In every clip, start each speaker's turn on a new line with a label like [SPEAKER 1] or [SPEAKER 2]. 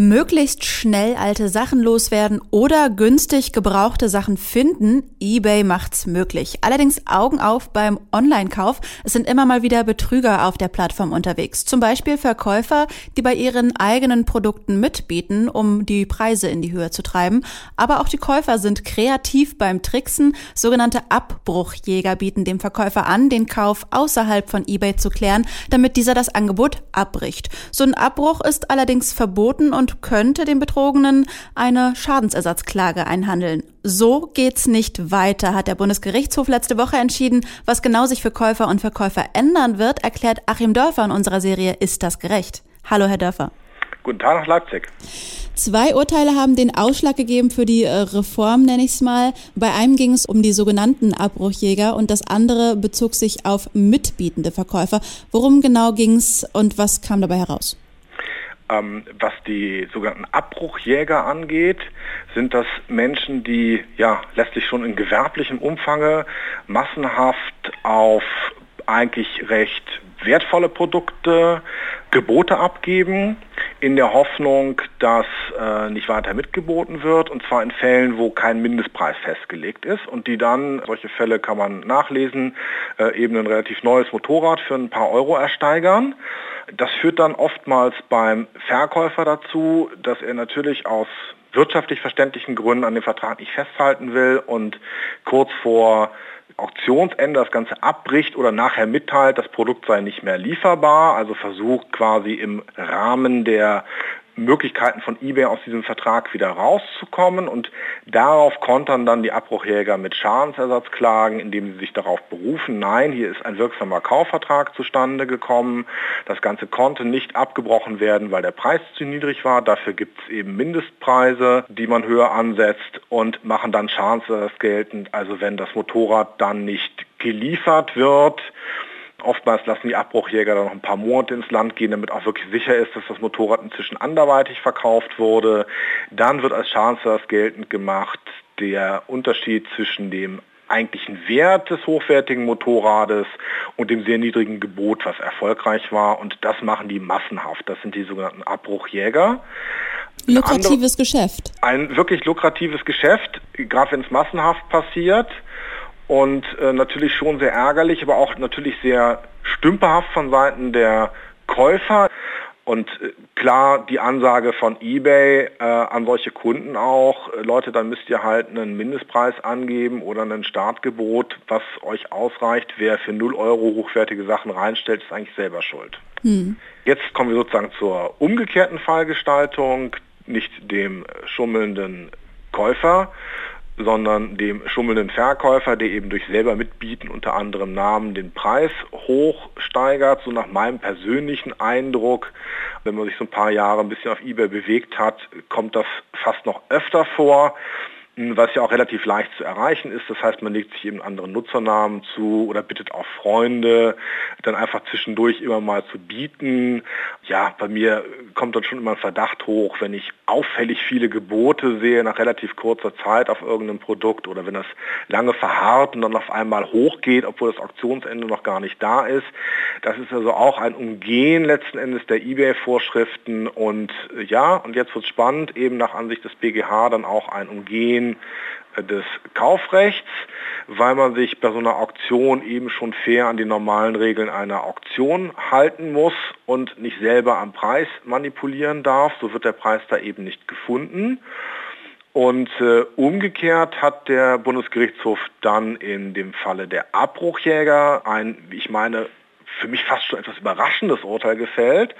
[SPEAKER 1] möglichst schnell alte Sachen loswerden oder günstig gebrauchte Sachen finden, eBay macht's möglich. Allerdings Augen auf beim Online-Kauf. Es sind immer mal wieder Betrüger auf der Plattform unterwegs. Zum Beispiel Verkäufer, die bei ihren eigenen Produkten mitbieten, um die Preise in die Höhe zu treiben. Aber auch die Käufer sind kreativ beim Tricksen. Sogenannte Abbruchjäger bieten dem Verkäufer an, den Kauf außerhalb von eBay zu klären, damit dieser das Angebot abbricht. So ein Abbruch ist allerdings verboten und könnte dem Betrogenen eine Schadensersatzklage einhandeln. So geht's nicht weiter, hat der Bundesgerichtshof letzte Woche entschieden. Was genau sich für Käufer und Verkäufer ändern wird, erklärt Achim Dörfer in unserer Serie Ist das gerecht? Hallo, Herr Dörfer.
[SPEAKER 2] Guten Tag nach Leipzig.
[SPEAKER 1] Zwei Urteile haben den Ausschlag gegeben für die äh, Reform, nenne ich es mal. Bei einem ging es um die sogenannten Abbruchjäger und das andere bezog sich auf mitbietende Verkäufer. Worum genau ging es und was kam dabei heraus?
[SPEAKER 2] Ähm, was die sogenannten Abbruchjäger angeht, sind das Menschen, die ja letztlich schon in gewerblichem Umfange massenhaft auf eigentlich recht wertvolle Produkte Gebote abgeben, in der Hoffnung, dass äh, nicht weiter mitgeboten wird, und zwar in Fällen, wo kein Mindestpreis festgelegt ist. Und die dann, solche Fälle kann man nachlesen, äh, eben ein relativ neues Motorrad für ein paar Euro ersteigern. Das führt dann oftmals beim Verkäufer dazu, dass er natürlich aus wirtschaftlich verständlichen Gründen an dem Vertrag nicht festhalten will und kurz vor Auktionsende das Ganze abbricht oder nachher mitteilt, das Produkt sei nicht mehr lieferbar, also versucht quasi im Rahmen der Möglichkeiten von eBay aus diesem Vertrag wieder rauszukommen und darauf kontern dann die Abbruchjäger mit Schadensersatzklagen, indem sie sich darauf berufen, nein, hier ist ein wirksamer Kaufvertrag zustande gekommen, das Ganze konnte nicht abgebrochen werden, weil der Preis zu niedrig war, dafür gibt es eben Mindestpreise, die man höher ansetzt und machen dann Schadensersatz geltend, also wenn das Motorrad dann nicht geliefert wird, Oftmals lassen die Abbruchjäger dann noch ein paar Monate ins Land gehen, damit auch wirklich sicher ist, dass das Motorrad inzwischen anderweitig verkauft wurde. Dann wird als Schadensersatz geltend gemacht der Unterschied zwischen dem eigentlichen Wert des hochwertigen Motorrades und dem sehr niedrigen Gebot, was erfolgreich war. Und das machen die massenhaft. Das sind die sogenannten Abbruchjäger.
[SPEAKER 1] Lukratives andere, Geschäft.
[SPEAKER 2] Ein wirklich lukratives Geschäft, gerade wenn es massenhaft passiert und äh, natürlich schon sehr ärgerlich, aber auch natürlich sehr stümperhaft von Seiten der Käufer. Und äh, klar, die Ansage von eBay äh, an solche Kunden auch, äh, Leute, dann müsst ihr halt einen Mindestpreis angeben oder ein Startgebot, was euch ausreicht. Wer für 0 Euro hochwertige Sachen reinstellt, ist eigentlich selber schuld. Hm. Jetzt kommen wir sozusagen zur umgekehrten Fallgestaltung, nicht dem schummelnden Käufer, sondern dem schummelnden Verkäufer, der eben durch selber mitbieten unter anderem Namen den Preis hochsteigert. So nach meinem persönlichen Eindruck, wenn man sich so ein paar Jahre ein bisschen auf eBay bewegt hat, kommt das fast noch öfter vor was ja auch relativ leicht zu erreichen ist. Das heißt, man legt sich eben anderen Nutzernamen zu oder bittet auch Freunde, dann einfach zwischendurch immer mal zu bieten. Ja, bei mir kommt dann schon immer ein Verdacht hoch, wenn ich auffällig viele Gebote sehe nach relativ kurzer Zeit auf irgendeinem Produkt oder wenn das lange verharrt und dann auf einmal hochgeht, obwohl das Auktionsende noch gar nicht da ist. Das ist also auch ein Umgehen letzten Endes der eBay-Vorschriften und ja, und jetzt wird spannend, eben nach Ansicht des BGH dann auch ein Umgehen äh, des Kaufrechts, weil man sich bei so einer Auktion eben schon fair an die normalen Regeln einer Auktion halten muss und nicht selber am Preis manipulieren darf. So wird der Preis da eben nicht gefunden. Und äh, umgekehrt hat der Bundesgerichtshof dann in dem Falle der Abbruchjäger ein, ich meine, für mich fast schon etwas überraschendes Urteil gefällt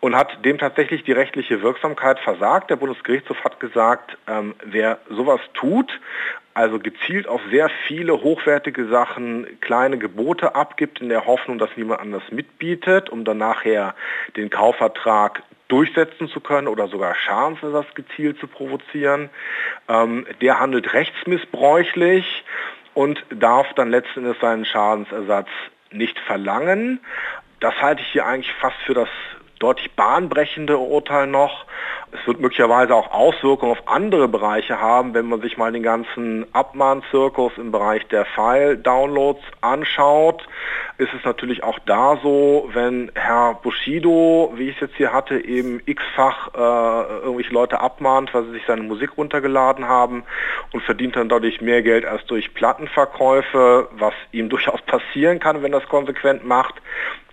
[SPEAKER 2] und hat dem tatsächlich die rechtliche Wirksamkeit versagt. Der Bundesgerichtshof hat gesagt, ähm, wer sowas tut, also gezielt auf sehr viele hochwertige Sachen kleine Gebote abgibt in der Hoffnung, dass niemand anders mitbietet, um dann nachher den Kaufvertrag durchsetzen zu können oder sogar Schadensersatz gezielt zu provozieren, ähm, der handelt rechtsmissbräuchlich und darf dann letzten Endes seinen Schadensersatz nicht verlangen. Das halte ich hier eigentlich fast für das deutlich bahnbrechende Urteil noch. Es wird möglicherweise auch Auswirkungen auf andere Bereiche haben, wenn man sich mal den ganzen Abmahnzirkus im Bereich der File-Downloads anschaut. Ist es natürlich auch da so, wenn Herr Bushido, wie ich es jetzt hier hatte, eben x-fach äh, irgendwelche Leute abmahnt, weil sie sich seine Musik runtergeladen haben und verdient dann dadurch mehr Geld als durch Plattenverkäufe, was ihm durchaus passieren kann, wenn das konsequent macht.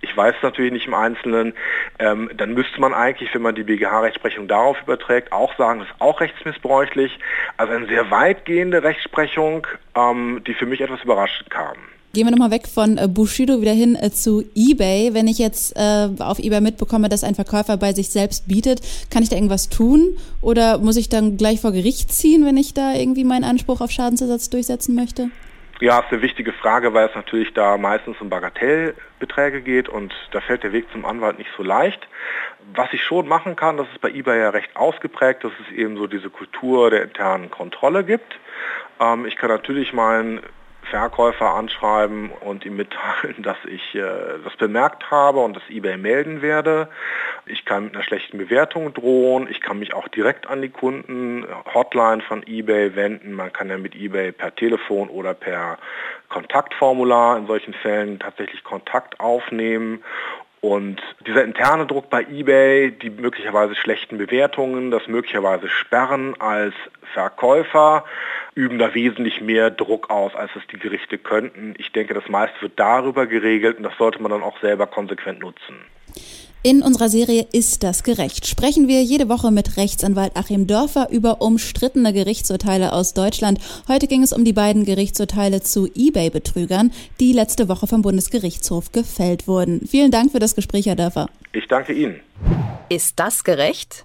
[SPEAKER 2] Ich weiß es natürlich nicht im Einzelnen. Ähm, dann müsste man eigentlich, wenn man die BGH-Rechtsprechung darauf überträgt, auch sagen, das ist auch rechtsmissbräuchlich. Also eine sehr weitgehende Rechtsprechung, ähm, die für mich etwas überraschend kam.
[SPEAKER 1] Gehen wir nochmal weg von äh, Bushido wieder hin äh, zu eBay. Wenn ich jetzt äh, auf eBay mitbekomme, dass ein Verkäufer bei sich selbst bietet, kann ich da irgendwas tun? Oder muss ich dann gleich vor Gericht ziehen, wenn ich da irgendwie meinen Anspruch auf Schadensersatz durchsetzen möchte?
[SPEAKER 2] Ja, ist eine wichtige Frage, weil es natürlich da meistens um Bagatellbeträge geht und da fällt der Weg zum Anwalt nicht so leicht. Was ich schon machen kann, das ist bei eBay ja recht ausgeprägt, dass es eben so diese Kultur der internen Kontrolle gibt. Ähm, ich kann natürlich meinen Verkäufer anschreiben und ihm mitteilen, dass ich äh, das bemerkt habe und das eBay melden werde. Ich kann mit einer schlechten Bewertung drohen. Ich kann mich auch direkt an die Kunden Hotline von eBay wenden. Man kann ja mit eBay per Telefon oder per Kontaktformular in solchen Fällen tatsächlich Kontakt aufnehmen und dieser interne Druck bei eBay, die möglicherweise schlechten Bewertungen, das möglicherweise Sperren als Verkäufer, üben da wesentlich mehr Druck aus, als es die Gerichte könnten. Ich denke, das meiste wird darüber geregelt und das sollte man dann auch selber konsequent nutzen.
[SPEAKER 1] In unserer Serie Ist das gerecht? sprechen wir jede Woche mit Rechtsanwalt Achim Dörfer über umstrittene Gerichtsurteile aus Deutschland. Heute ging es um die beiden Gerichtsurteile zu eBay-Betrügern, die letzte Woche vom Bundesgerichtshof gefällt wurden. Vielen Dank für das Gespräch, Herr Dörfer.
[SPEAKER 2] Ich danke Ihnen.
[SPEAKER 3] Ist das gerecht?